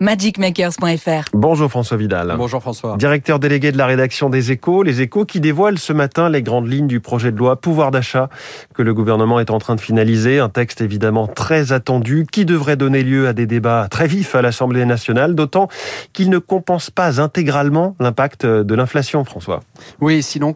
magicmakers.fr. Bonjour François Vidal. Bonjour François. Directeur délégué de la rédaction des Échos, les Échos qui dévoilent ce matin les grandes lignes du projet de loi pouvoir d'achat que le gouvernement est en train de finaliser, un texte évidemment très attendu qui devrait donner lieu à des débats très vifs à l'Assemblée nationale, d'autant qu'il ne compense pas intégralement l'impact de l'inflation, François. Oui, si l'on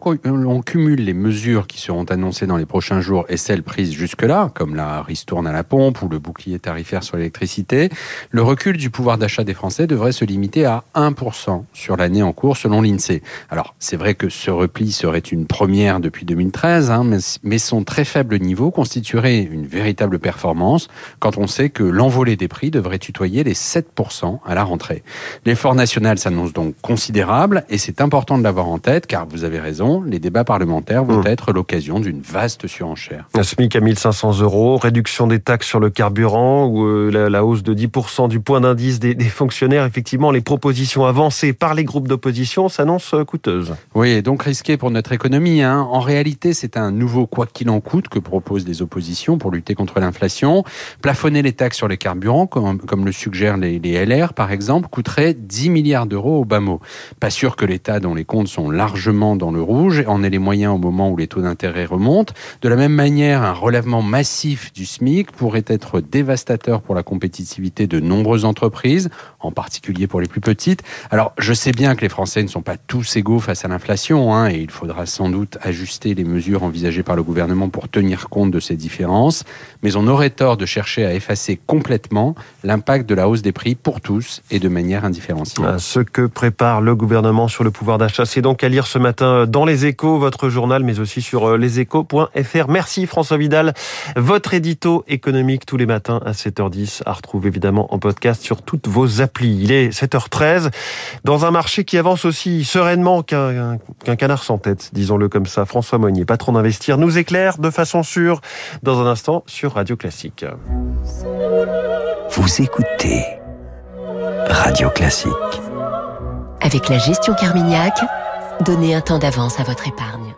cumule les mesures qui seront annoncées dans les prochains jours et celles prises jusque-là, comme la ristourne à la pompe ou le bouclier tarifaire sur l'électricité, le recul du pouvoir d'achat des Français devrait se limiter à 1% sur l'année en cours selon l'INSEE. Alors, c'est vrai que ce repli serait une première depuis 2013, hein, mais, son très faible niveau constituerait une véritable performance quand on sait que l'envolée des prix devrait tutoyer les 7% à la rentrée. L'effort national s'annonce donc considérable et c'est important de l'avoir en tête car vous avez raison, les débats parlementaires vont mmh. être l'occasion d'une vaste surenchère. Un SMIC à 1500 euros, réduction des taxes sur le carburant ou euh, la, hausse de 10% du point d'indice des fonctionnaires, effectivement, les propositions avancées par les groupes d'opposition s'annoncent coûteuses. Oui, donc risquées pour notre économie. Hein. En réalité, c'est un nouveau quoi qu'il en coûte que proposent les oppositions pour lutter contre l'inflation. Plafonner les taxes sur les carburants, comme, comme le suggèrent les, les, LR, par exemple, coûterait 10 milliards d'euros au bas mot. Pas sûr que l'État, dont les comptes sont largement dans le rouge, en ait les moyens au moment où les taux d'intérêt remontent. De la même manière, un relèvement massif du SMIC pourrait être dévastateur pour la compétitivité de nombreuses entreprises, en particulier pour les plus petites. Alors, je sais bien que les Français ne sont pas tous égaux face à l'inflation, hein, et il faudra sans doute ajuster les mesures envisagées par le gouvernement pour tenir compte de ces différences, mais on aurait tort de chercher à effacer complètement l'impact de la hausse des prix pour tous et de manière indifférenciée. Ah, ce que prépare le gouvernement sur le pouvoir d'achat, c'est donc à lire ce matin dans Les Échos, votre journal, mais aussi sur euh, leséchos.fr. Merci François Vidal. Votre édito économique tous les matins à 7h10 à retrouver évidemment en podcast sur toutes vos applis. Il est 7h13 dans un marché qui avance aussi sereinement qu'un canard sans tête, disons-le comme ça. François Monnier, patron d'investir, nous éclaire de façon sûre dans un instant sur Radio Classique. Vous écoutez Radio Classique. Avec la gestion Carmignac, donnez un temps d'avance à votre épargne.